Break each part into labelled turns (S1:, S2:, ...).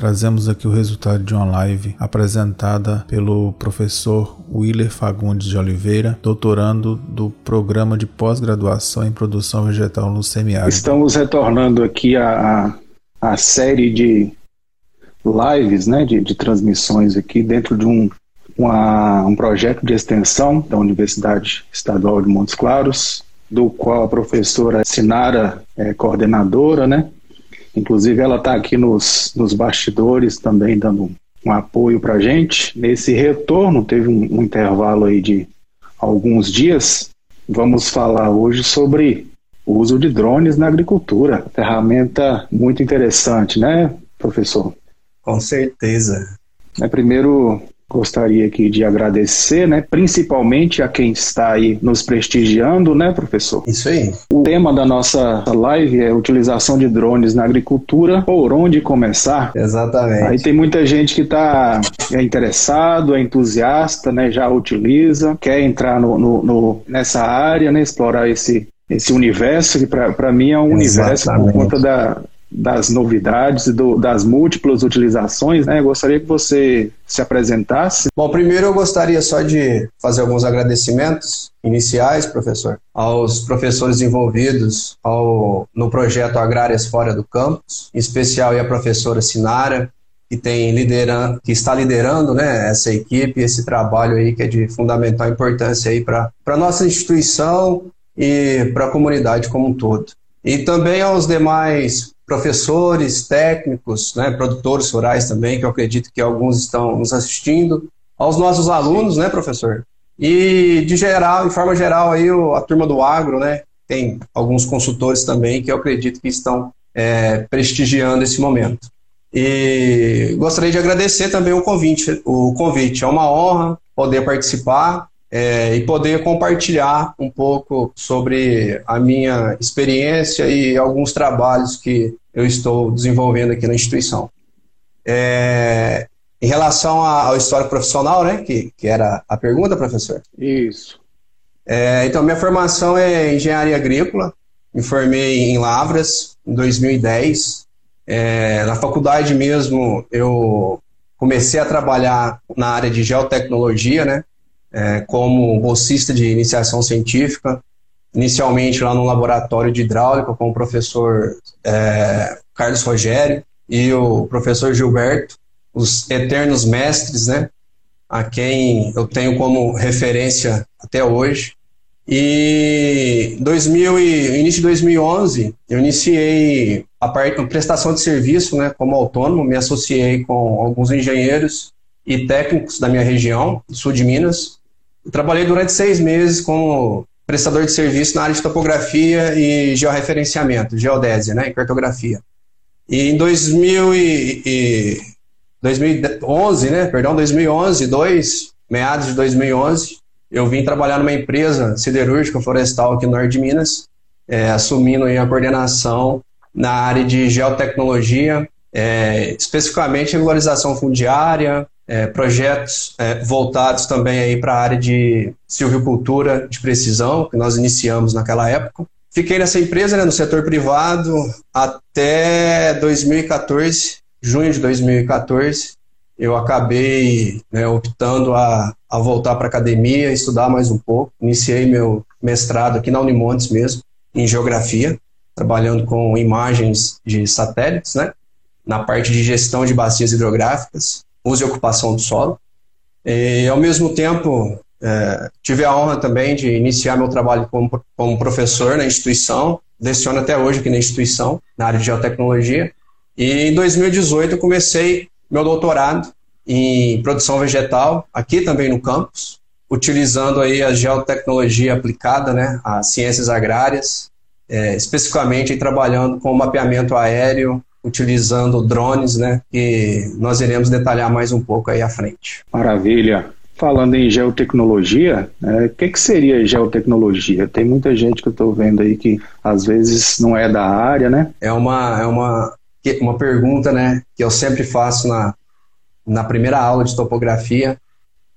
S1: trazemos aqui o resultado de uma live apresentada pelo professor Willer Fagundes de Oliveira, doutorando do programa de pós-graduação em produção vegetal no semiárido.
S2: Estamos retornando aqui a, a série de lives, né, de, de transmissões aqui dentro de um, uma, um projeto de extensão da Universidade Estadual de Montes Claros, do qual a professora Sinara é coordenadora, né? Inclusive ela está aqui nos, nos bastidores também dando um apoio para a gente. Nesse retorno, teve um, um intervalo aí de alguns dias. Vamos falar hoje sobre o uso de drones na agricultura. Ferramenta muito interessante, né, professor?
S3: Com certeza.
S2: É, primeiro, gostaria aqui de agradecer, né, principalmente a quem está aí nos prestigiando, né, professor?
S3: Isso aí.
S2: O tema da nossa live é utilização de drones na agricultura, por onde começar?
S3: Exatamente.
S2: Aí tem muita gente que está é interessado, é entusiasta, né, já utiliza, quer entrar no, no, no nessa área, né, explorar esse esse universo que para mim é um Exatamente. universo por conta da, das novidades do, das múltiplas utilizações, né? Eu gostaria que você se apresentasse.
S3: Bom, primeiro eu gostaria só de fazer alguns agradecimentos iniciais, professor, aos professores envolvidos ao, no projeto Agrárias Fora do Campus, em especial a professora Sinara, que tem liderando, que está liderando, né, essa equipe, esse trabalho aí que é de fundamental importância aí para a nossa instituição e para a comunidade como um todo. E também aos demais professores, técnicos, né, produtores rurais também, que eu acredito que alguns estão nos assistindo, aos nossos alunos, né, professor? E de geral, em forma geral, aí a turma do agro, né? Tem alguns consultores também que eu acredito que estão é, prestigiando esse momento. E gostaria de agradecer também o convite. O convite é uma honra poder participar é, e poder compartilhar um pouco sobre a minha experiência e alguns trabalhos que eu estou desenvolvendo aqui na instituição. É, em relação ao histórico profissional, né, que, que era a pergunta, professor?
S2: Isso.
S3: É, então, minha formação é engenharia agrícola, me formei em Lavras em 2010. É, na faculdade mesmo, eu comecei a trabalhar na área de geotecnologia, né, é, como bolsista de iniciação científica, inicialmente lá no laboratório de hidráulica com o professor é, Carlos Rogério e o professor Gilberto, os eternos mestres, né, a quem eu tenho como referência até hoje. E 2000 e, início de 2011, eu iniciei a, parte, prestação de serviço né, como autônomo, me associei com alguns engenheiros e técnicos da minha região, sul de Minas, Trabalhei durante seis meses como prestador de serviço na área de topografia e georreferenciamento, geodésia, né, e cartografia. E em 2000 e, e 2011, né, perdão, 2011, dois, meados de 2011, eu vim trabalhar numa empresa siderúrgica florestal aqui no norte de Minas, é, assumindo a coordenação na área de geotecnologia, é, especificamente regularização fundiária, é, projetos é, voltados também aí para a área de silvicultura de precisão, que nós iniciamos naquela época. Fiquei nessa empresa, né, no setor privado, até 2014, junho de 2014. Eu acabei né, optando a, a voltar para a academia, estudar mais um pouco. Iniciei meu mestrado aqui na Unimontes mesmo, em geografia, trabalhando com imagens de satélites, né, na parte de gestão de bacias hidrográficas uso e ocupação do solo. E, ao mesmo tempo, é, tive a honra também de iniciar meu trabalho como, como professor na instituição, leciono até hoje aqui na instituição, na área de geotecnologia. E em 2018 eu comecei meu doutorado em produção vegetal, aqui também no campus, utilizando aí a geotecnologia aplicada né, às ciências agrárias, é, especificamente trabalhando com mapeamento aéreo, utilizando drones, né? Que nós iremos detalhar mais um pouco aí à frente.
S2: Maravilha. Falando em geotecnologia, né, o que, que seria geotecnologia? Tem muita gente que eu estou vendo aí que às vezes não é da área, né?
S3: É uma, é uma, uma pergunta né, que eu sempre faço na, na primeira aula de topografia.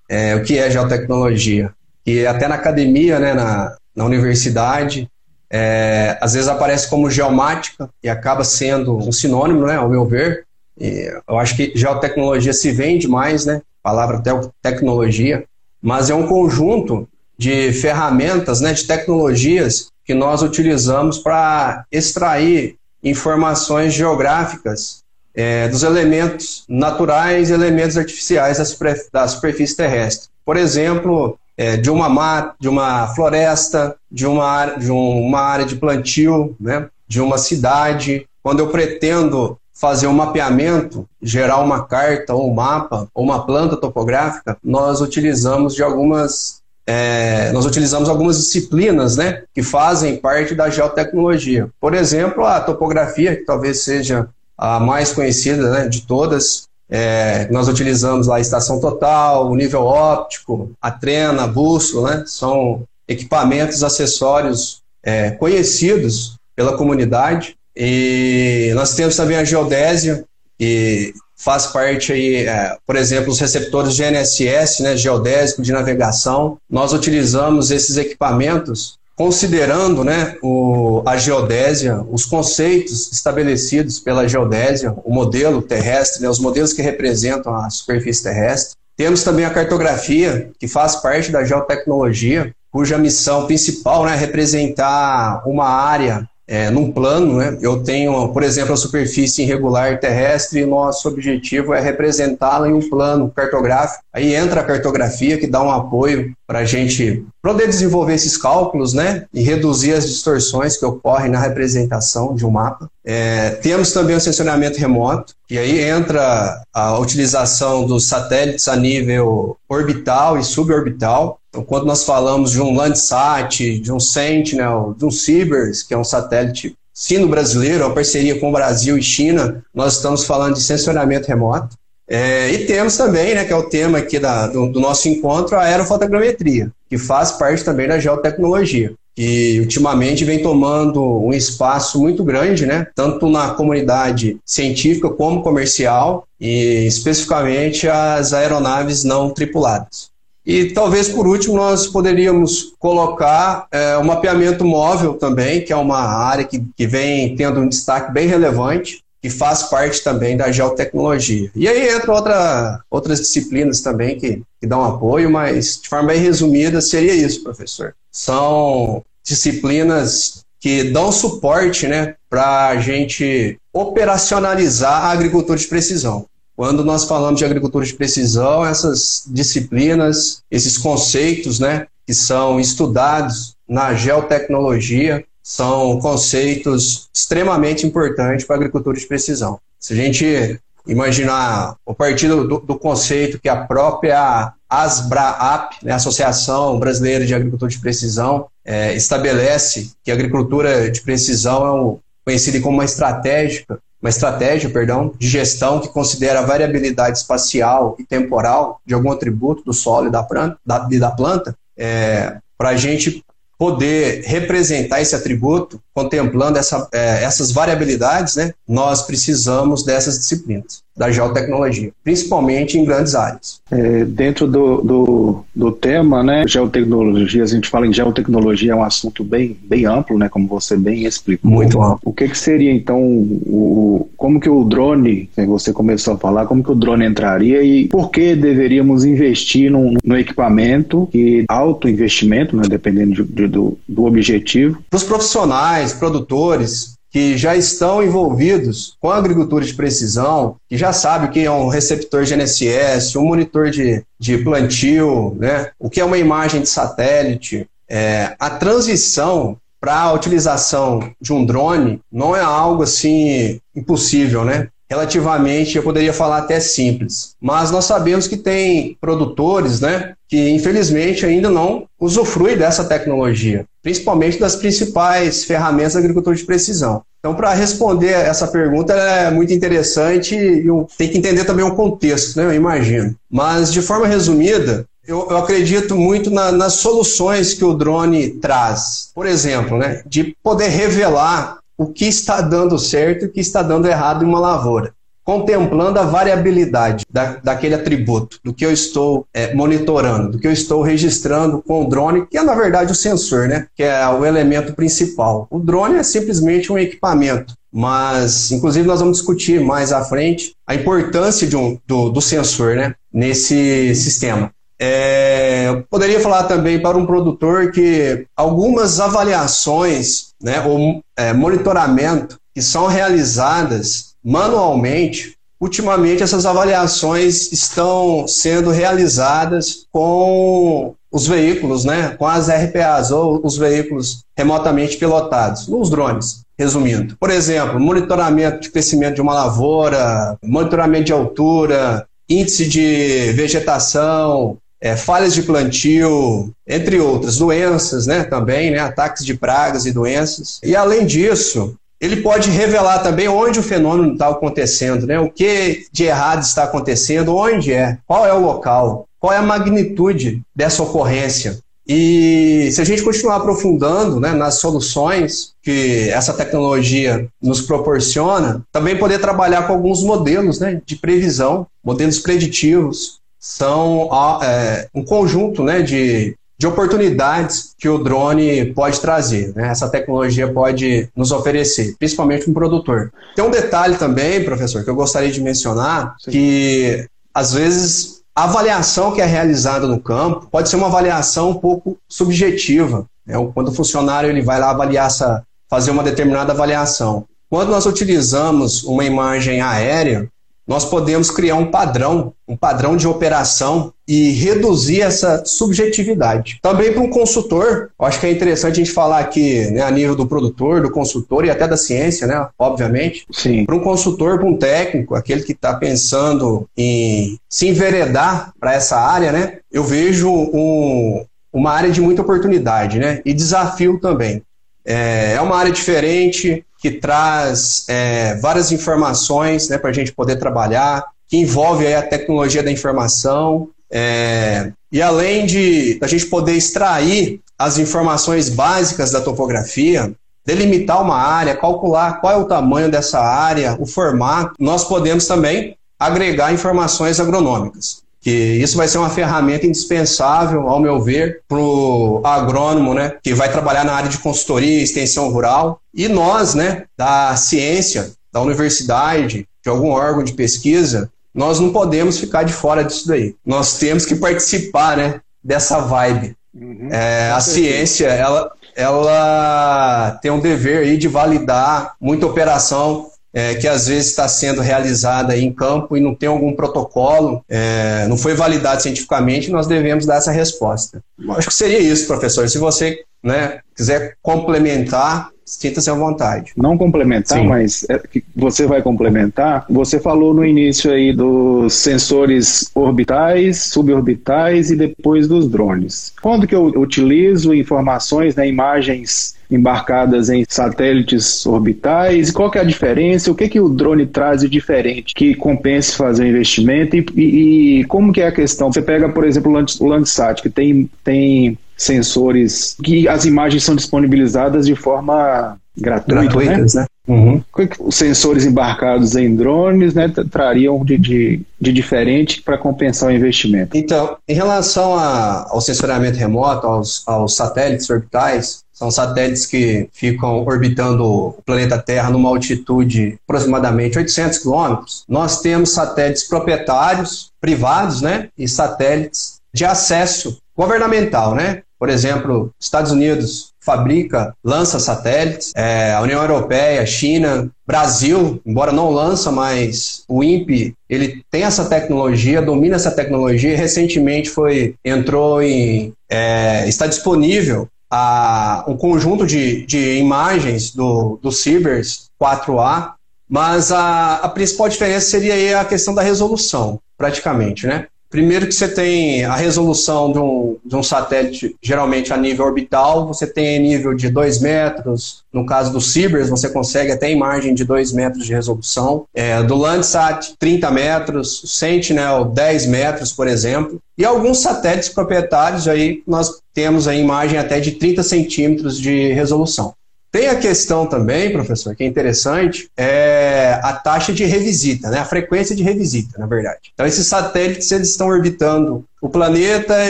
S3: É, o que é geotecnologia? E até na academia, né, na, na universidade, é, às vezes aparece como geomática e acaba sendo um sinônimo, né, ao meu ver, E eu acho que geotecnologia se vende mais, né? Palavra tecnologia, mas é um conjunto de ferramentas, né, de tecnologias que nós utilizamos para extrair informações geográficas é, dos elementos naturais e elementos artificiais da, super, da superfície terrestre. Por exemplo, é, de uma mata, de uma floresta, de uma, de uma área de plantio, né, de uma cidade. Quando eu pretendo fazer um mapeamento, gerar uma carta ou um mapa ou uma planta topográfica, nós utilizamos de algumas é, nós utilizamos algumas disciplinas né, que fazem parte da geotecnologia. Por exemplo, a topografia, que talvez seja a mais conhecida né, de todas. É, nós utilizamos lá a estação total, o nível óptico, a trena, a bússola, né, são equipamentos, acessórios é, conhecidos pela comunidade. E nós temos também a geodésia, que faz parte aí, é, por exemplo, os receptores GNSS, né, geodésico de navegação. Nós utilizamos esses equipamentos considerando né, o, a geodésia, os conceitos estabelecidos pela geodésia, o modelo terrestre, né, os modelos que representam a superfície terrestre. Temos também a cartografia, que faz parte da geotecnologia, cuja missão principal né, é representar uma área é, num plano, né? Eu tenho, por exemplo, a superfície irregular terrestre e nosso objetivo é representá-la em um plano cartográfico. Aí entra a cartografia que dá um apoio para a gente poder desenvolver esses cálculos, né? E reduzir as distorções que ocorrem na representação de um mapa. É, temos também o sensoramento remoto, e aí entra a utilização dos satélites a nível orbital e suborbital. Então, quando nós falamos de um Landsat, de um Sentinel, de um Cibers, que é um satélite sino-brasileiro, uma parceria com o Brasil e China, nós estamos falando de sensoramento remoto. É, e temos também, né, que é o tema aqui da, do, do, nosso encontro, a aerofotogrametria, que faz parte também da geotecnologia, que ultimamente vem tomando um espaço muito grande, né, tanto na comunidade científica como comercial, e especificamente as aeronaves não tripuladas. E talvez por último nós poderíamos colocar é, o mapeamento móvel também, que é uma área que, que vem tendo um destaque bem relevante, que faz parte também da geotecnologia. E aí entra outra, outras disciplinas também que, que dão apoio, mas de forma bem resumida seria isso, professor. São disciplinas que dão suporte né, para a gente operacionalizar a agricultura de precisão. Quando nós falamos de agricultura de precisão, essas disciplinas, esses conceitos, né, que são estudados na geotecnologia, são conceitos extremamente importantes para a agricultura de precisão. Se a gente imaginar a partir do, do conceito que a própria ASBRAAP, né, Associação Brasileira de Agricultura de Precisão, é, estabelece que a agricultura de precisão é conhecida como uma estratégica uma estratégia, perdão, de gestão que considera a variabilidade espacial e temporal de algum atributo do solo e da planta, da, da planta é, para a gente poder representar esse atributo, contemplando essa, é, essas variabilidades, né, nós precisamos dessas disciplinas da geotecnologia, principalmente em grandes áreas.
S2: É, dentro do, do, do, tema, né, geotecnologia, a gente fala em geotecnologia, é um assunto bem, bem amplo, né, como você bem explicou.
S3: Muito amplo.
S2: O que, que seria, então, o, como que o drone, que você começou a falar, como que o drone entraria e por que deveríamos investir num, no equipamento que alto investimento, né, dependendo de, de, do, do objetivo?
S3: Para os profissionais, produtores, que já estão envolvidos com a agricultura de precisão, que já sabe o que é um receptor GNSS, um monitor de, de plantio, né? o que é uma imagem de satélite. É, a transição para a utilização de um drone não é algo assim impossível, né? Relativamente, eu poderia falar até simples. Mas nós sabemos que tem produtores, né, que infelizmente ainda não usufruem dessa tecnologia, principalmente das principais ferramentas da agricultura de precisão. Então, para responder essa pergunta, é muito interessante e tem que entender também o contexto, né, eu imagino. Mas, de forma resumida, eu, eu, acredito muito na, nas soluções que o drone traz. Por exemplo, né, de poder revelar o que está dando certo e o que está dando errado em uma lavoura. contemplando a variabilidade da, daquele atributo, do que eu estou é, monitorando, do que eu estou registrando com o drone, que é na verdade o sensor, né? Que é o elemento principal. O drone é simplesmente um equipamento. Mas, inclusive, nós vamos discutir mais à frente a importância um, do, do sensor né, nesse sistema. É, eu poderia falar também para um produtor que algumas avaliações né, ou é, monitoramento que são realizadas manualmente, ultimamente essas avaliações estão sendo realizadas com os veículos, né, com as RPAs ou os veículos remotamente pilotados, nos drones. Resumindo, por exemplo, monitoramento de crescimento de uma lavoura, monitoramento de altura, índice de vegetação, é, falhas de plantio, entre outras doenças, né, também, né, ataques de pragas e doenças. E além disso, ele pode revelar também onde o fenômeno está acontecendo, né? O que de errado está acontecendo, onde é, qual é o local, qual é a magnitude dessa ocorrência. E se a gente continuar aprofundando né, nas soluções que essa tecnologia nos proporciona, também poder trabalhar com alguns modelos né, de previsão, modelos preditivos, são é, um conjunto né, de de oportunidades que o drone pode trazer, né? essa tecnologia pode nos oferecer, principalmente um produtor. Tem um detalhe também, professor, que eu gostaria de mencionar, Sim. que às vezes a avaliação que é realizada no campo pode ser uma avaliação um pouco subjetiva. Né? Quando o funcionário ele vai lá avaliar essa, fazer uma determinada avaliação. Quando nós utilizamos uma imagem aérea, nós podemos criar um padrão, um padrão de operação e reduzir essa subjetividade. Também para um consultor, acho que é interessante a gente falar aqui né, a nível do produtor, do consultor e até da ciência, né, obviamente.
S2: Sim.
S3: Para um consultor, para um técnico, aquele que está pensando em se enveredar para essa área, né, eu vejo um, uma área de muita oportunidade né, e desafio também. É, é uma área diferente, que traz é, várias informações né, para a gente poder trabalhar, que envolve a tecnologia da informação. É, e além de a gente poder extrair as informações básicas da topografia, delimitar uma área, calcular qual é o tamanho dessa área, o formato, nós podemos também agregar informações agronômicas que isso vai ser uma ferramenta indispensável, ao meu ver, para o agrônomo, né, que vai trabalhar na área de consultoria e extensão rural. E nós, né, da ciência, da universidade, de algum órgão de pesquisa, nós não podemos ficar de fora disso daí. Nós temos que participar, né, dessa vibe. Uhum, é, a ciência, ela, ela tem um dever aí de validar muita operação é, que às vezes está sendo realizada em campo e não tem algum protocolo, é, não foi validado cientificamente, nós devemos dar essa resposta. Acho que seria isso, professor. Se você né, quiser complementar, sinta-se à vontade.
S2: Não complementar, Sim. mas é, você vai complementar. Você falou no início aí dos sensores orbitais, suborbitais e depois dos drones. Quando que eu utilizo informações, né, imagens embarcadas em satélites orbitais? Qual que é a diferença? O que, que o drone traz de diferente que compense fazer o investimento? E, e, e como que é a questão? Você pega, por exemplo, o Landsat, que tem, tem sensores que as imagens são disponibilizadas de forma gratuita, Gratuitas, né? né? Uhum. Os sensores embarcados em drones né, trariam de, de, de diferente para compensar o investimento?
S3: Então, em relação a, ao sensoramento remoto, aos, aos satélites orbitais, são satélites que ficam orbitando o planeta Terra numa altitude aproximadamente 800 quilômetros. Nós temos satélites proprietários, privados, né, e satélites de acesso governamental, né? Por exemplo, Estados Unidos fabrica, lança satélites, é, a União Europeia, China, Brasil, embora não lança, mas o INPE ele tem essa tecnologia, domina essa tecnologia recentemente foi entrou em é, está disponível a, um conjunto de, de imagens do, do Cibers 4A, mas a, a principal diferença seria a questão da resolução, praticamente, né? Primeiro que você tem a resolução de um, de um satélite, geralmente a nível orbital, você tem nível de 2 metros, no caso do Cibers, você consegue até imagem de 2 metros de resolução. É, do Landsat, 30 metros, Sentinel, 10 metros, por exemplo. E alguns satélites proprietários, aí nós temos a imagem até de 30 centímetros de resolução. Tem a questão também, professor, que é interessante, é a taxa de revisita, né? a frequência de revisita, na verdade. Então, esses satélites eles estão orbitando o planeta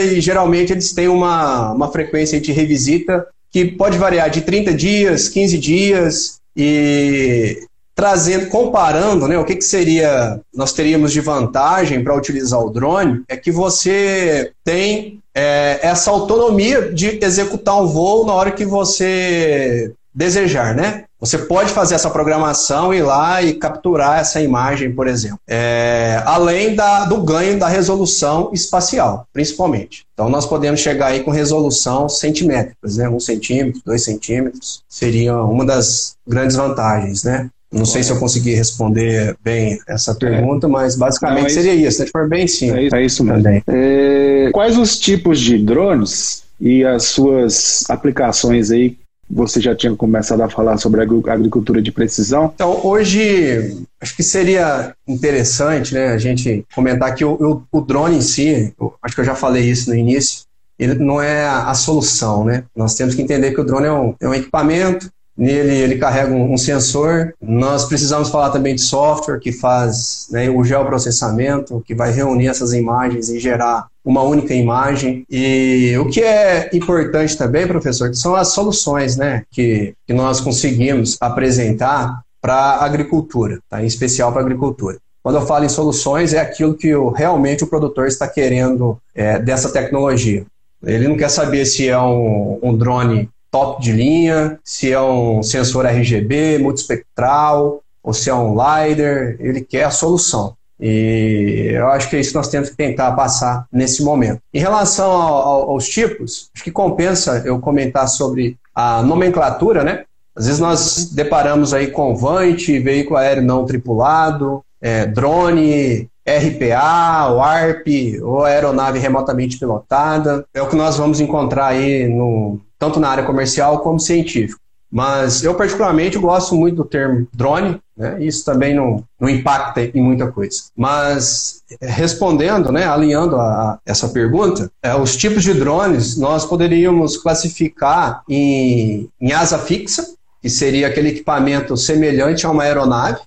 S3: e geralmente eles têm uma, uma frequência de revisita que pode variar de 30 dias, 15 dias, e trazendo, comparando, né, o que, que seria, nós teríamos de vantagem para utilizar o drone, é que você tem é, essa autonomia de executar um voo na hora que você desejar, né? Você pode fazer essa programação, ir lá e capturar essa imagem, por exemplo. É, além da, do ganho da resolução espacial, principalmente. Então, nós podemos chegar aí com resolução centimétricas, né? Um centímetro, dois centímetros, seria uma das grandes vantagens, né? Não sei se eu consegui responder bem essa é. pergunta, é. mas basicamente Não, é seria isso. Se for bem sim.
S2: É isso, é isso mesmo. É, quais os tipos de drones e as suas aplicações aí você já tinha começado a falar sobre a agricultura de precisão.
S3: Então, hoje, acho que seria interessante né, a gente comentar que o, o, o drone em si, acho que eu já falei isso no início, ele não é a, solução. Né? Nós temos que entender que o drone é um, é um equipamento Nele ele carrega um, sensor. Nós precisamos falar também de software que faz né, o geoprocessamento, que vai reunir essas imagens e gerar uma única imagem. E o que é importante também, professor, que são as soluções né, que, que nós conseguimos apresentar para a agricultura, tá? em especial para a agricultura. Quando eu falo em soluções, é aquilo que o, realmente o produtor está querendo é, dessa tecnologia. Ele não quer saber se é um, um drone top de linha, se é um sensor RGB, multispectral, ou se é um LiDAR, ele quer a solução. E eu acho que é isso que nós temos que tentar passar nesse momento. Em relação ao, aos tipos, acho que compensa eu comentar sobre a nomenclatura, né? Às vezes nós deparamos aí com VANT, veículo aéreo não tripulado, é, drone, RPA, WARP, ou aeronave remotamente pilotada. É o que nós vamos encontrar aí no, tanto na área comercial como científica. Mas eu, particularmente, gosto muito do termo drone, né? isso também não, não impacta em muita coisa. Mas, respondendo, né, alinhando a, a essa pergunta, é, os tipos de drones nós poderíamos classificar em, em asa fixa, que seria aquele equipamento semelhante a uma aeronave.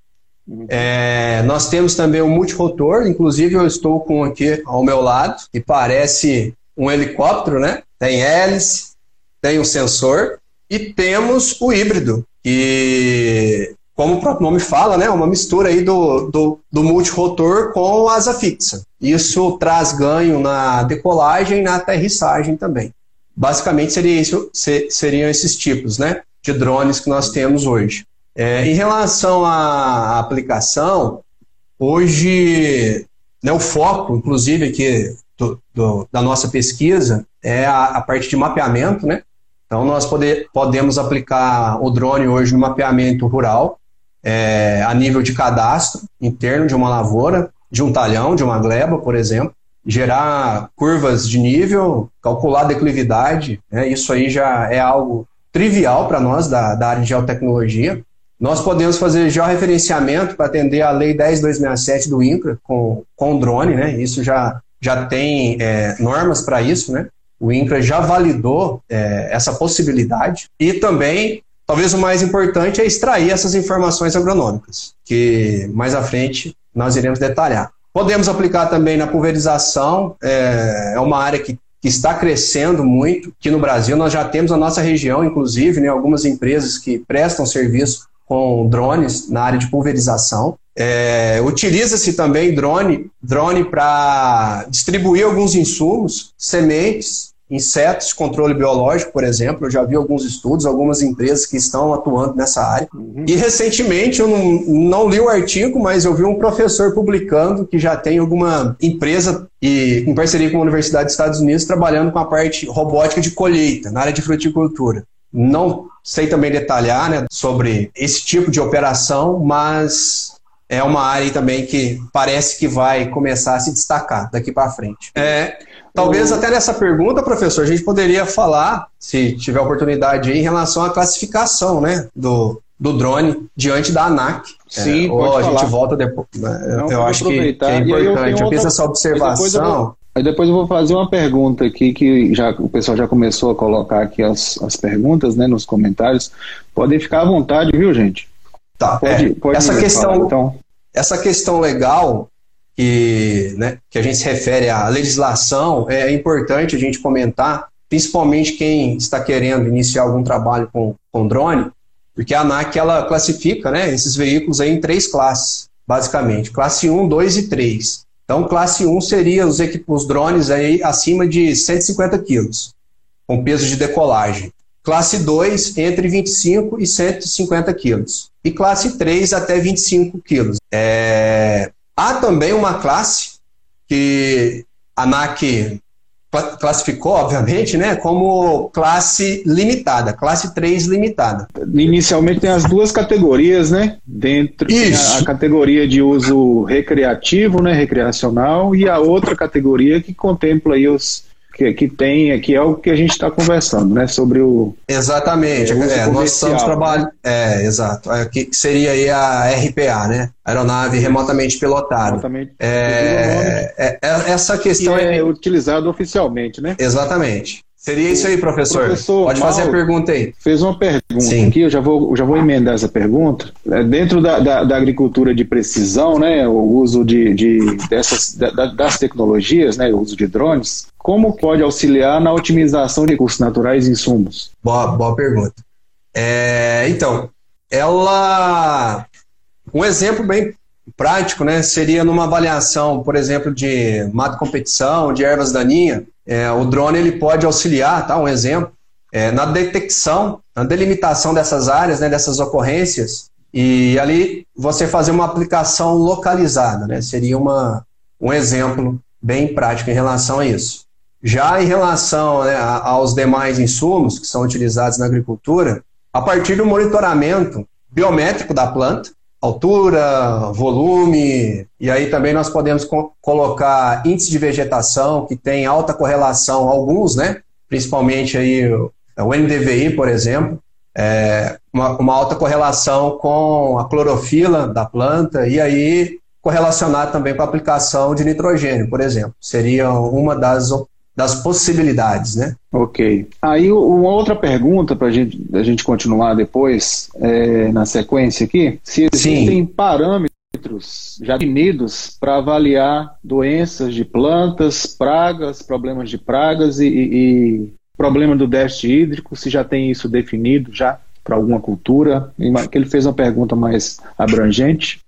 S3: Uhum. É, nós temos também o multirotor, inclusive eu estou com aqui ao meu lado, que parece um helicóptero, né? Tem hélice, tem o sensor e temos o híbrido, que, como o próprio nome fala, né, é uma mistura aí do, do, do multirotor com asa fixa. Isso traz ganho na decolagem e na aterrissagem também. Basicamente seria isso, seriam esses tipos né, de drones que nós temos hoje. É, em relação à aplicação, hoje né, o foco, inclusive, aqui do, do, da nossa pesquisa é a, a, parte de mapeamento, né? Então, nós podemos aplicar o drone hoje no mapeamento rural, é, a nível de cadastro interno de uma lavoura, de um talhão, de uma gleba, por exemplo, gerar curvas de nível, calcular declividade, né? isso aí já é algo trivial para nós da, da área de geotecnologia. Nós podemos fazer georreferenciamento para atender a Lei 10267 do INCRA com, com drone, né? isso já, já tem é, normas para isso, né? O INCRA já validou é, essa possibilidade e também, talvez o mais importante, é extrair essas informações agronômicas, que mais à frente nós iremos detalhar. Podemos aplicar também na pulverização, é, é uma área que, que está crescendo muito. Aqui no Brasil nós já temos a nossa região, inclusive, né, algumas empresas que prestam serviço com drones na área de pulverização. É, Utiliza-se também drone, drone para distribuir alguns insumos, sementes, insetos, controle biológico, por exemplo. Eu já vi alguns estudos, algumas empresas que estão atuando nessa área. Uhum. E recentemente, eu não, não, li o artigo, mas eu vi um professor publicando que já tem alguma empresa e em parceria com a Universidade dos Estados Unidos trabalhando com a parte robótica de colheita na área de fruticultura. Não sei também detalhar né, sobre esse tipo de operação, mas é uma área também que parece que vai começar a se destacar daqui para frente. É, talvez até nessa pergunta, professor, a gente poderia falar, se tiver oportunidade aí, em relação à classificação né, do, do drone diante da ANAC.
S2: Sim, é,
S3: ou a gente volta depois. Né, eu acho que, que, é importante. Eu, eu fiz essa observação.
S2: Aí depois eu vou fazer uma pergunta aqui que já o pessoal já começou a colocar aqui as, as perguntas, né, nos comentários. Podem ficar à vontade, viu, gente?
S3: Tá. Pode, é, pode essa questão, falar, então. essa questão legal que, né, que a gente se refere à legislação é importante a gente comentar, principalmente quem está querendo iniciar algum trabalho com, com drone, porque a ANAC ela classifica, né, esses veículos aí em três classes, basicamente, classe 1, 2 e 3. Então, classe 1 seria os, os drones aí acima de 150 quilos, com peso de decolagem. Classe 2, entre 25 e 150 quilos. E classe 3, até 25 quilos. É... Há também uma classe que a ANAC classificou, obviamente, né, como classe limitada, classe 3 limitada.
S2: Inicialmente tem as duas categorias, né? Dentro a, a, categoria de uso recreativo, né, recreacional, e a outra categoria que contempla aí os que, que tem, que é o que a gente está conversando, né? Sobre o.
S3: Exatamente. É, nós estamos trabalhando. É, exato. É, que seria aí a RPA, né? Aeronave remotamente pilotada. Remotamente. É, é, é, essa questão
S2: é, é utilizado oficialmente, né?
S3: Exatamente. Seria isso aí, professor. professor Pode fazer a pergunta aí.
S2: Fez uma pergunta Sim. aqui, eu já vou, já vou emendar essa pergunta. É, dentro da, da, da, agricultura de precisão, né, o uso de, de dessas, da, das tecnologias, né, o uso de drones, como pode auxiliar na otimização de recursos naturais e insumos?
S3: Boa, boa pergunta. É, então, ela. Um exemplo bem prático né, seria numa avaliação, por exemplo, de mato competição, de ervas daninhas é, o drone ele pode auxiliar, tá? Um exemplo, é, na detecção, na delimitação dessas áreas, né, dessas ocorrências, e ali você fazer uma aplicação localizada, né? Seria uma, um exemplo bem prático em relação a isso. Já em relação né, aos demais insumos que são utilizados na agricultura, a partir do monitoramento biométrico da planta, altura, volume, e aí também nós podemos co colocar índice de vegetação, que tem alta correlação, alguns, né? Principalmente aí o NDVI, por exemplo, é uma, uma alta correlação com a clorofila da planta, e aí correlacionar também com a aplicação de nitrogênio, por exemplo. Seria uma das das possibilidades, né?
S2: Ok. Aí uma outra pergunta para gente, a gente continuar depois é, na sequência aqui, se existem Sim. parâmetros já definidos para avaliar doenças de plantas, pragas, problemas de pragas e, e, problema do déficit hídrico, se já tem isso definido já para alguma cultura, que ele fez uma pergunta mais abrangente.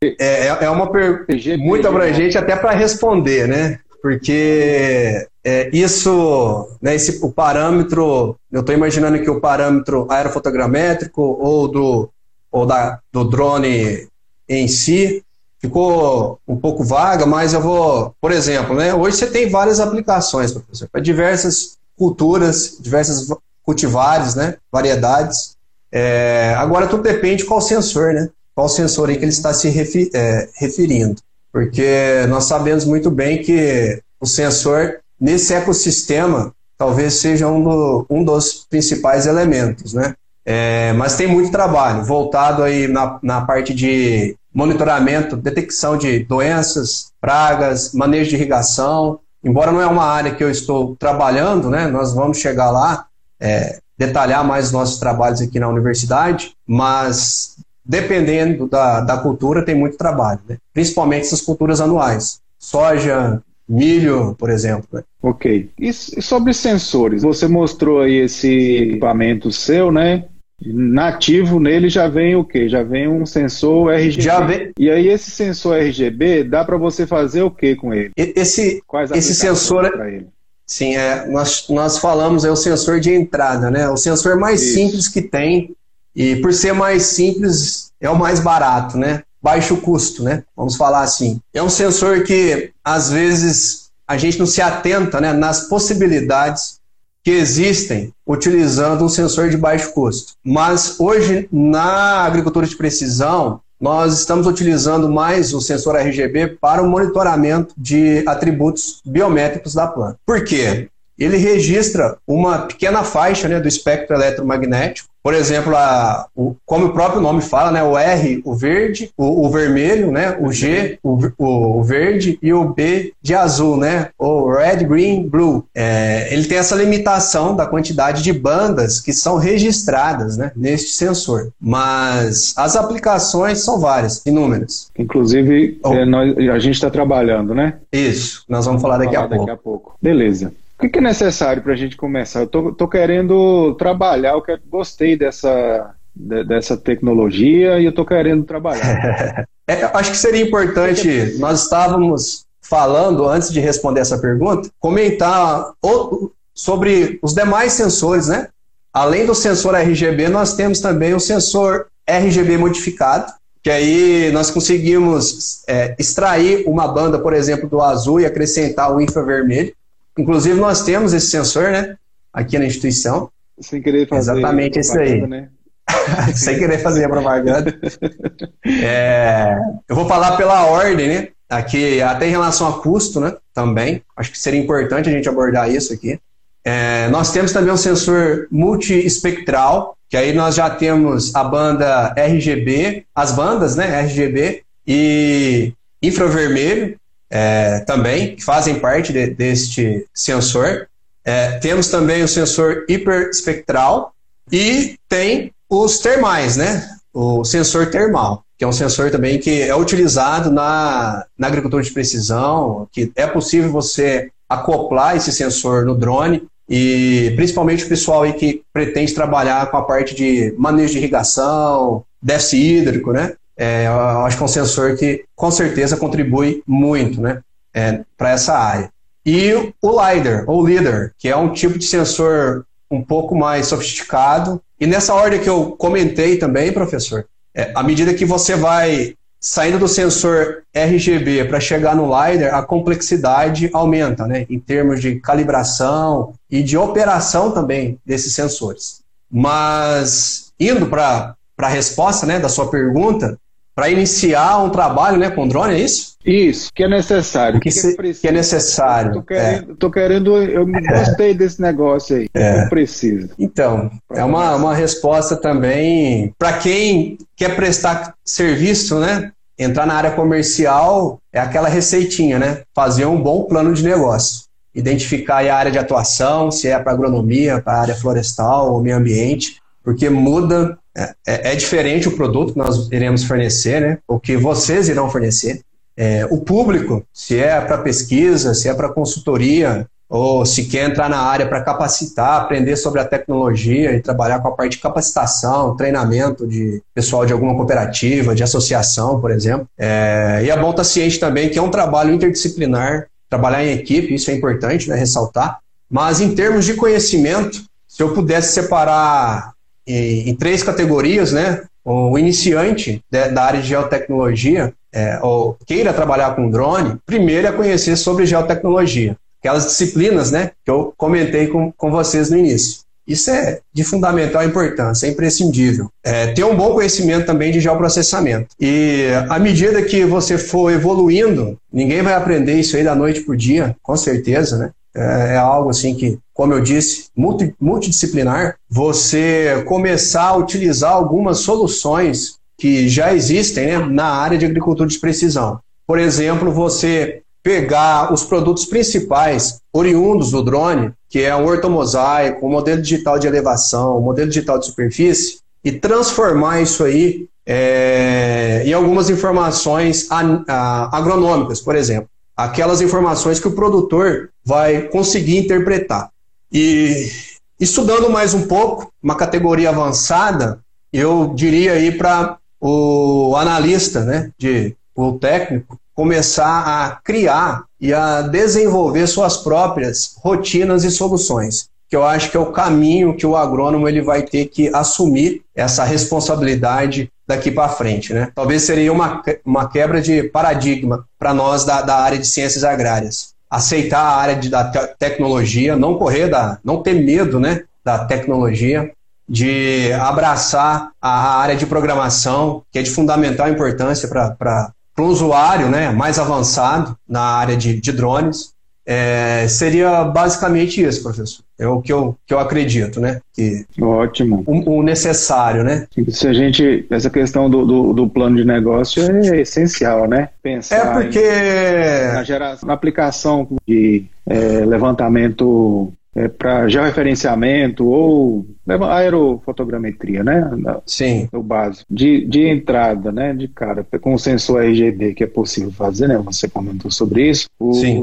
S3: É, é, é uma pergunta muito abrangente até para responder, né? porque é, isso, né, esse, o parâmetro, eu estou imaginando que o parâmetro aerofotogramétrico ou do, ou da, do drone em si ficou um pouco vaga, mas eu vou, por exemplo, né, hoje você tem várias aplicações, professor, para diversas culturas, diversas cultivares, né, variedades. É, agora tudo depende qual sensor, né? Qual sensor aí que ele está se refi, é, referindo porque nós sabemos muito bem que o sensor, nesse ecossistema, talvez seja um, do, um dos principais elementos, né? É, mas tem muito trabalho voltado aí na, na parte de monitoramento, detecção de doenças, pragas, manejo de irrigação. Embora não é uma área que eu estou trabalhando, né? Nós vamos chegar lá, é, detalhar mais os nossos trabalhos aqui na universidade, mas dependendo da, da cultura, tem muito trabalho, né? principalmente essas culturas anuais. Soja, milho, por exemplo. Né?
S2: Ok. E sobre sensores? Você mostrou aí esse equipamento seu, né? Nativo nele já vem o quê? Já vem um sensor RGB. Já vem... E aí esse sensor RGB dá para você fazer o que com ele?
S3: Esse, Quais esse sensor é ele? Sim, é, nós, nós falamos é o sensor de entrada, né? O sensor mais Isso. simples que tem e por ser mais simples, é o mais barato, né? Baixo custo, né? Vamos falar assim. É um sensor que, às vezes, a gente não se atenta né, nas possibilidades que existem utilizando um sensor de baixo custo. Mas hoje, na agricultura de precisão, nós estamos utilizando mais o sensor RGB para o monitoramento de atributos biométricos da planta. Por quê? Ele registra uma pequena faixa né, do espectro eletromagnético por exemplo, a, o, como o próprio nome fala, né, o R, o verde, o, o vermelho, né, o G, o, o, verde e o B de azul, né, o red, green, blue. É, ele tem essa limitação da quantidade de bandas que são registradas né, neste sensor, mas as aplicações são várias, inúmeras.
S2: Inclusive, oh. é, nós, a gente está trabalhando, né?
S3: Isso, nós vamos, vamos falar, daqui, falar a daqui a pouco.
S2: Beleza. O que é necessário para a gente começar? Eu tô, tô querendo trabalhar, eu quero, gostei dessa, de, dessa tecnologia e eu tô querendo trabalhar.
S3: é, acho que seria importante, nós estávamos falando, antes de responder essa pergunta, comentar o, sobre os demais sensores, né? Além do sensor RGB, nós temos também o sensor RGB modificado, que aí nós conseguimos é, extrair uma banda, por exemplo, do azul e acrescentar o infravermelho. Inclusive, nós temos esse sensor, né? Aqui na instituição.
S2: Sem querer fazer.
S3: Exatamente isso aí. Né? Sem querer fazer a propaganda. É, eu vou falar pela ordem, né? Aqui, até em relação a custo, né? Também. Acho que seria importante a gente abordar isso aqui. É, nós temos também um sensor multiespectral, que aí nós já temos a banda RGB, as bandas, né? RGB e infravermelho, é, também, que fazem parte de, deste sensor. É, temos também o sensor hiperespectral e tem os termais, né? O sensor termal, que é um sensor também que é utilizado na, na agricultura de precisão, que é possível você acoplar esse sensor no drone e principalmente o pessoal aí que pretende trabalhar com a parte de manejo de irrigação, déficit hídrico, né? É, eu acho que é um sensor que com certeza contribui muito né, é, para essa área. E o LiDAR, ou LIDAR, que é um tipo de sensor um pouco mais sofisticado. E nessa ordem que eu comentei também, professor, é, à medida que você vai saindo do sensor RGB para chegar no LiDAR, a complexidade aumenta, né, em termos de calibração e de operação também desses sensores. Mas indo para a resposta né, da sua pergunta, para iniciar um trabalho né, com drone, é isso?
S2: Isso, que é necessário.
S3: Que, que, que, que é necessário.
S2: Tô querendo, é. tô querendo eu gostei desse negócio aí. É. Eu preciso.
S3: Então, é uma, uma resposta também para quem quer prestar serviço, né? Entrar na área comercial é aquela receitinha, né? Fazer um bom plano de negócio. Identificar a área de atuação, se é para agronomia, para área florestal ou meio ambiente, porque muda é, é, é, diferente o produto que nós iremos fornecer, né? O que vocês irão fornecer. É, o público, se é para pesquisa, se é para consultoria, ou se quer entrar na área para capacitar, aprender sobre a tecnologia e trabalhar com a parte de capacitação, treinamento de pessoal de alguma cooperativa, de associação, por exemplo. É, e é bom estar ciente também que é um trabalho interdisciplinar, trabalhar em equipe, isso é importante né, ressaltar. Mas em termos de conhecimento, se eu pudesse separar em, três categorias, né? O iniciante de, da área de geotecnologia, é, ou queira trabalhar com drone, primeiro é conhecer sobre geotecnologia, aquelas disciplinas, né? Que eu comentei com, com vocês no início. Isso é de fundamental importância, é imprescindível. É, ter um bom conhecimento também de geoprocessamento. E à medida que você for evoluindo, ninguém vai aprender isso aí da noite para o dia, com certeza, né? É, é algo assim que, como eu disse, multi, multidisciplinar. Você começar a utilizar algumas soluções que já existem né, na área de agricultura de precisão. Por exemplo, você pegar os produtos principais oriundos do drone, que é um ortomosaico, um modelo digital de elevação, um modelo digital de superfície, e transformar isso aí é, em algumas informações agronômicas, por exemplo aquelas informações que o produtor vai conseguir interpretar. E estudando mais um pouco, uma categoria avançada, eu diria aí para o analista, né, de, o técnico, começar a criar e a desenvolver suas próprias rotinas e soluções que eu acho que é o caminho que o agrônomo ele vai ter que assumir essa responsabilidade daqui para frente. Né? Talvez seria uma, uma quebra de paradigma para nós da, da área de ciências agrárias. Aceitar a área de, da te tecnologia, não correr da, não ter medo né, da tecnologia, de abraçar a área de programação, que é de fundamental importância para o usuário né, mais avançado na área de, de drones. É, seria basicamente isso, professor. É o que eu, que eu acredito, né? Que
S2: Ótimo.
S3: O, o necessário, né?
S2: Se a gente. Essa questão do, do, do, plano de negócio é essencial, né?
S3: Pensar é porque.
S2: Em, na, geração, na aplicação de é, levantamento é, para georreferenciamento ou aerofotogrametria, né?
S3: Sim.
S2: O básico. De, de entrada, né? De cara, com o sensor RGB que é possível fazer, né? Você comentou sobre isso. O,
S3: Sim.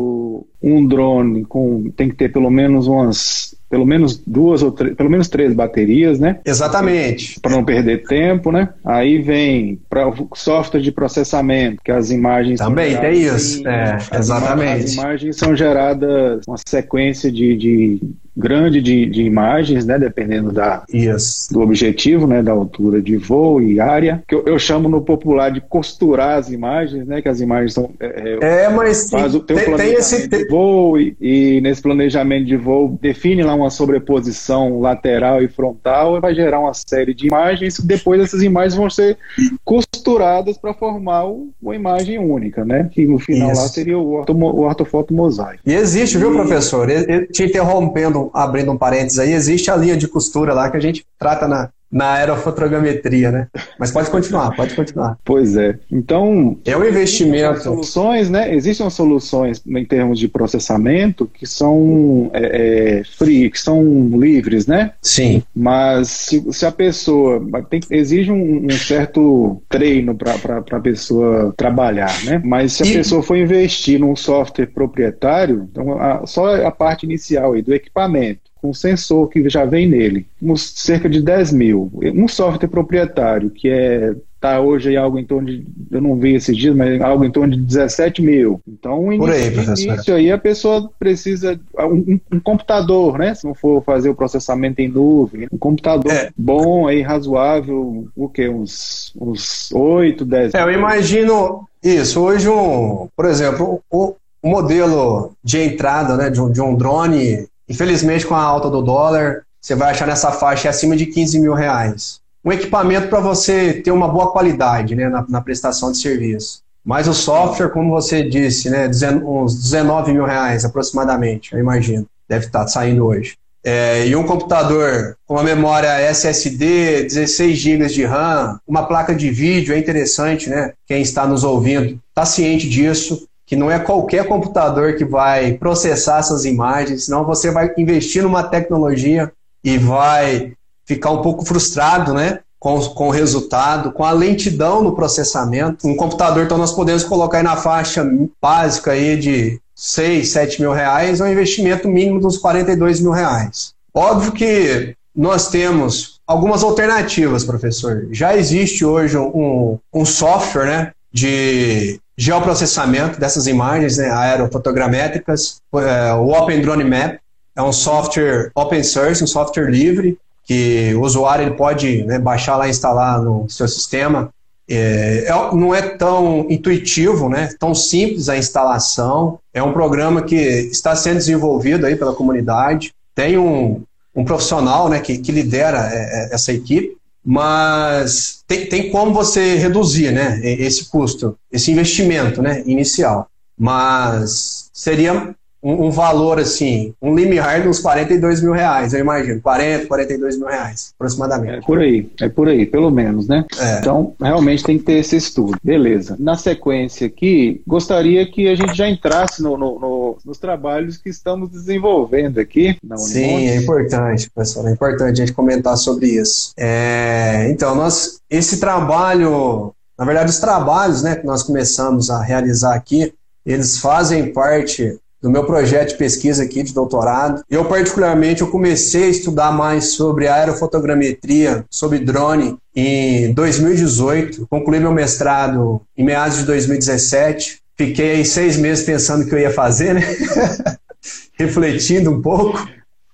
S2: Um drone com, tem que ter pelo menos umas pelo menos duas ou três, pelo menos três baterias, né?
S3: Exatamente.
S2: Para não perder tempo, né? Aí vem para o software de processamento, que as imagens
S3: também tem isso, é, exatamente.
S2: As imagens são geradas uma sequência de, de grande de, de imagens, né, dependendo da,
S3: yes.
S2: do objetivo, né, da altura de voo e área, que eu, eu, chamo no popular de costurar as imagens, né, que as imagens são...
S3: É, é, é mas
S2: faz tem, o, tem, tem, tem esse... de voo e, e, nesse planejamento de voo define lá uma sobreposição lateral e frontal e vai gerar uma série de imagens e depois essas imagens vão ser costuradas para formar uma imagem única, né, que no final lá seria o, orto, o ortofoto mosaico.
S3: E existe, viu, professor? Te interrompendo abrindo um parênteses aí, existe a linha de costura lá que a gente trata na, na aerofotogrametria, né? Mas pode continuar, pode continuar.
S2: Pois é. Então.
S3: É um investimento.
S2: Soluções, né? Existem soluções em termos de processamento que são é, é, free, que são livres, né?
S3: Sim.
S2: Mas se, se a pessoa. Tem, exige um, um certo treino para a pessoa trabalhar, né? Mas se a e... pessoa for investir num software proprietário, então a, só a parte inicial aí do equipamento com sensor que já vem nele, uns cerca de 10 mil. Um software proprietário que é está hoje aí algo em torno de, eu não vi esses dias, mas algo em torno de 17 mil. Então,
S3: Por início, aí,
S2: início aí a pessoa precisa um, um, computador, né? Se não for fazer o processamento em nuvem, um computador é. bom aí, razoável, o que? Uns, uns 8, 10
S3: É, eu imagino isso. Hoje, um, por exemplo, o, o modelo de entrada né, de, um, de um drone Infelizmente, com a alta do dólar, você vai achar nessa faixa acima de 15 mil reais. Um equipamento para você ter uma boa qualidade né, na, na, prestação de serviço. Mas o software, como você disse, né, uns 19 mil reais aproximadamente, eu imagino. Deve estar tá saindo hoje. É, e um computador com uma memória SSD, 16 GB de RAM, uma placa de vídeo, é interessante, né? Quem está nos ouvindo está ciente disso que não é qualquer computador que vai processar essas imagens, senão você vai investir numa tecnologia e vai ficar um pouco frustrado, né? Com, com o resultado, com a lentidão no processamento. Um computador, então, nós podemos colocar aí na faixa básica aí de 6, 7 mil reais, é um investimento mínimo dos 42 mil reais. Óbvio que nós temos algumas alternativas, professor. Já existe hoje um, um software né, de geoprocessamento dessas imagens né, aerofotogramétricas. É, o Open Drone Map é um software open source, um software livre, que o usuário ele pode né, baixar lá e instalar no seu sistema. É, é, não é tão intuitivo, né, tão simples a instalação. É um programa que está sendo desenvolvido aí pela comunidade. Tem um, um profissional né, que, que lidera é, essa equipe mas tem, tem como você reduzir né, esse custo, esse investimento né, inicial. Mas seria um, um, valor assim, um limiar de uns 42 mil reais, eu imagino, 40, 42 mil reais, aproximadamente.
S2: É por aí, é por aí, pelo menos, né? É. Então, realmente tem que ter esse estudo. Beleza. Na sequência aqui, gostaria que a gente já entrasse no, no, no, nos trabalhos que estamos desenvolvendo aqui
S3: na Sim, é importante, professor, é importante a gente comentar sobre isso. É, então, nós, esse trabalho, na verdade, os trabalhos né, que nós começamos a realizar aqui, eles fazem parte do meu projeto de pesquisa aqui de doutorado. Eu, particularmente, eu comecei a estudar mais sobre aerofotogrametria, sobre drone, em 2018. Concluí meu mestrado em meados de 2017. Fiquei seis meses pensando o que eu ia fazer, né? Refletindo um pouco.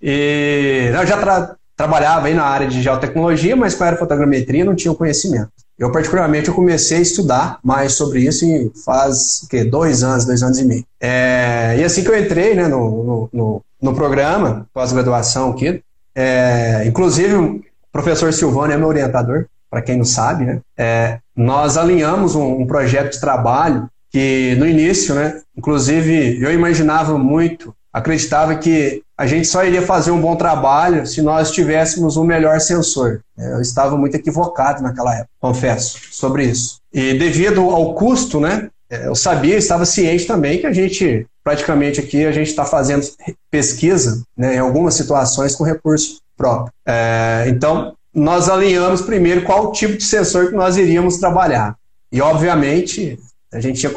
S3: E eu já tra trabalhava aí na área de geotecnologia, mas com aerofotogrametria não tinha conhecimento. Eu, particularmente, eu comecei a estudar mais sobre isso e faz dois anos, dois anos e meio. É, e assim que eu entrei né, no, no, no programa, pós-graduação aqui, é, inclusive o professor Silvano é meu orientador, para quem não sabe, né? É, nós alinhamos um, um, projeto de trabalho que no início, né, inclusive eu imaginava muito acreditava que a gente só iria fazer um bom trabalho se nós tivéssemos um melhor sensor. Eu estava muito equivocado naquela época, confesso, sobre isso. E devido ao custo, né, é, eu sabia, estava ciente também que a gente, praticamente aqui, a gente está fazendo pesquisa né, em algumas situações com recurso próprio. É, então, nós alinhamos primeiro qual tipo de sensor que nós iríamos trabalhar. E, obviamente, a gente tinha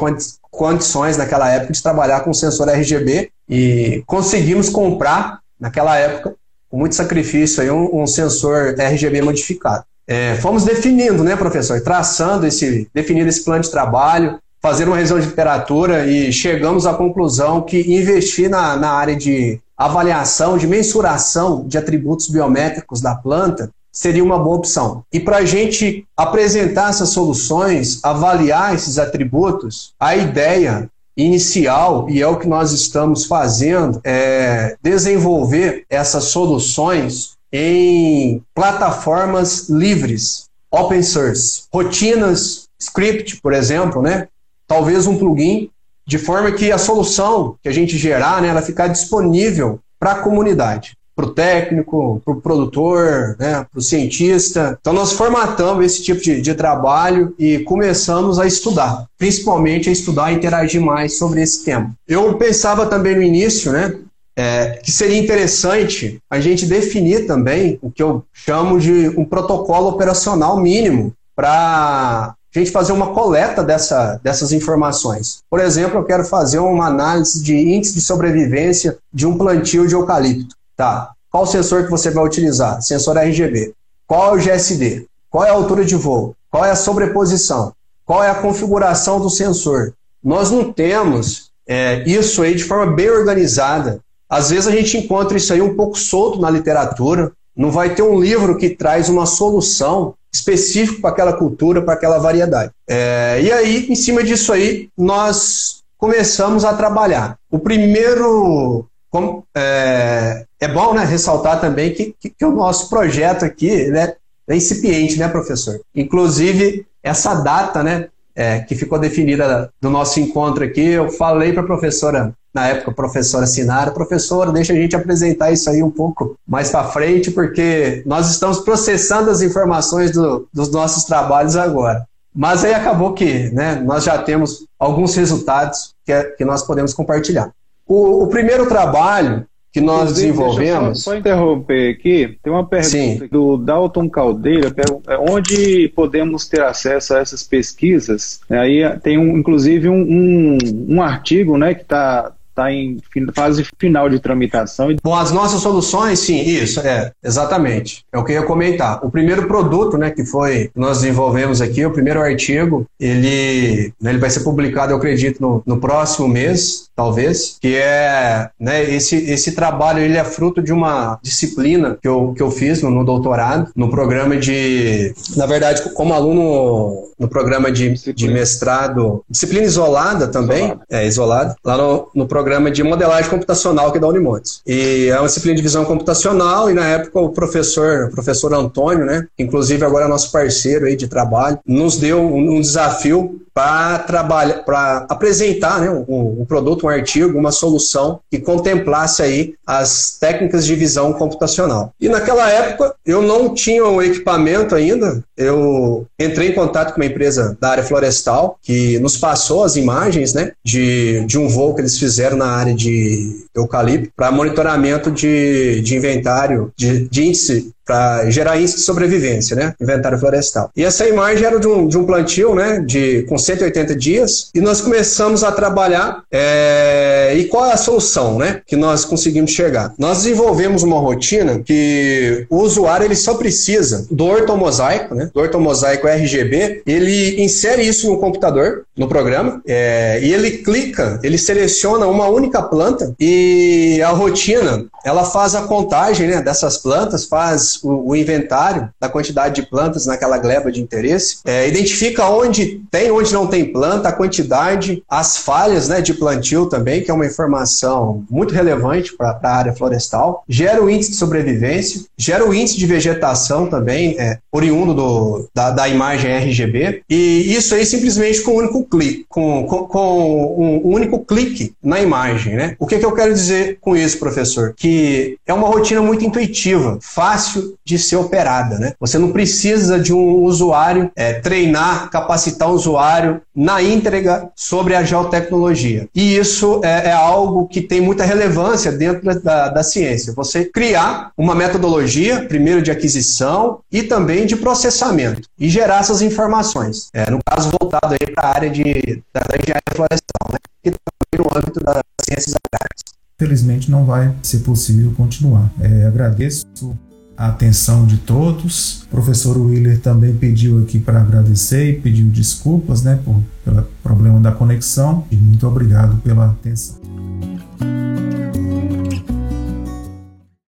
S3: condições naquela época de trabalhar com sensor RGB e conseguimos comprar, naquela época, com muito sacrifício, aí, um, um sensor RGB modificado. É, fomos definindo, né, professor? Traçando esse, definindo esse plano de trabalho, fazendo uma revisão de literatura e chegamos à conclusão que investir na, na área de avaliação, de mensuração de atributos biométricos da planta seria uma boa opção. E para a gente apresentar essas soluções, avaliar esses atributos, a ideia inicial, e é o que nós estamos fazendo, é desenvolver essas soluções em plataformas livres, open source, rotinas, script, por exemplo, né? Talvez um plugin, de forma que a solução que a gente gerar, né, ela ficar disponível para a comunidade, para o técnico, para o produtor, né, para o cientista. Então nós formatamos esse tipo de, de trabalho e começamos a estudar, principalmente a estudar e interagir mais sobre esse tema. Eu pensava também no início, né, é, que seria interessante a gente definir também o que eu chamo de um protocolo operacional mínimo para a gente fazer uma coleta dessa, dessas informações. Por exemplo, eu quero fazer uma análise de índice de sobrevivência de um plantio de eucalipto. Tá. Qual sensor que você vai utilizar? Sensor RGB. Qual é o GSD? Qual é a altura de voo? Qual é a sobreposição? Qual é a configuração do sensor? Nós não temos é, isso aí de forma bem organizada às vezes a gente encontra isso aí um pouco solto na literatura, não vai ter um livro que traz uma solução específica para aquela cultura, para aquela variedade. É, e aí, em cima disso aí, nós começamos a trabalhar. O primeiro é, é, bom né, ressaltar também que, que, que, o nosso projeto aqui é, incipiente, né, professor? Inclusive, essa data né, é, que ficou definida do nosso encontro aqui, eu falei para a professora na época, professora Sinara, professora, deixa a gente apresentar isso aí um pouco mais para frente, porque nós estamos processando as informações do, dos nossos trabalhos agora. Mas aí acabou que né, nós já temos alguns resultados que, é, que nós podemos compartilhar. O, o primeiro trabalho que nós desenvolvemos.
S2: Só, só, interromper aqui, tem uma pergunta Sim. do Dalton Caldeira, é, onde podemos ter acesso a essas pesquisas? Aí tem um, inclusive um, um, um artigo né, que está está em fase final de tramitação.
S3: Bom, as nossas soluções, sim, isso, é, exatamente. É o que eu ia comentar. O primeiro produto, né, que foi, nós desenvolvemos aqui, o primeiro artigo, ele, né, ele vai ser publicado, eu acredito, no, no próximo mês, talvez, que é, né, esse, esse trabalho, ele é fruto de uma disciplina que eu, que eu fiz no, no doutorado, no programa de, na verdade, como aluno no programa de, de mestrado, disciplina isolada também, isolada. é, isolada, lá no, no programa de modelagem computacional que é da Unimontes. E é uma disciplina de visão computacional e na época o professor, o professor Antônio, né, que inclusive agora é nosso parceiro aí de trabalho, nos deu um, um desafio para trabalhar, para apresentar né, um, um, produto, um artigo, uma solução que contemplasse aí as técnicas de visão computacional. E naquela época eu não tinha o um equipamento ainda, eu entrei em contato com uma empresa da área florestal que nos passou as imagens né, de, de um voo que eles fizeram na área de eucalipto para monitoramento de, de inventário, de, de índice para gerar índice de sobrevivência, né? Inventário florestal. E essa imagem era de um, de um plantio, né? De, com 180 dias. E nós começamos a trabalhar. É, e qual é a solução, né? Que nós conseguimos chegar? Nós desenvolvemos uma rotina que o usuário ele só precisa do ortomosaico, né? Do ortomosaico RGB. Ele insere isso no computador, no programa, é, e ele clica, ele seleciona uma única planta e a rotina ela faz a contagem né, dessas plantas, faz o, o inventário da quantidade de plantas naquela gleba de interesse, é, identifica onde tem, onde não tem planta, a quantidade, as falhas né, de plantio também, que é uma informação muito relevante para a área florestal, gera o índice de sobrevivência, gera o índice de vegetação também, é, oriundo do, da, da imagem RGB, e isso aí simplesmente com um único clique, com, com, com um único clique na imagem. Né? O que, que eu quero dizer com isso, professor? Que é uma rotina muito intuitiva, fácil de ser operada. Né? Você não precisa de um usuário é, treinar, capacitar o usuário na íntegra sobre a geotecnologia. E isso é, é algo que tem muita relevância dentro da, da ciência. Você criar uma metodologia, primeiro de aquisição e também de processamento, e gerar essas informações. É, no caso, voltado para a área de, da engenharia florestal, né? e também no âmbito das ciências agrárias.
S1: Felizmente não vai ser possível continuar. É, agradeço a atenção de todos. O professor Willer também pediu aqui para agradecer e pediu desculpas né, por, pelo problema da conexão. E muito obrigado pela atenção.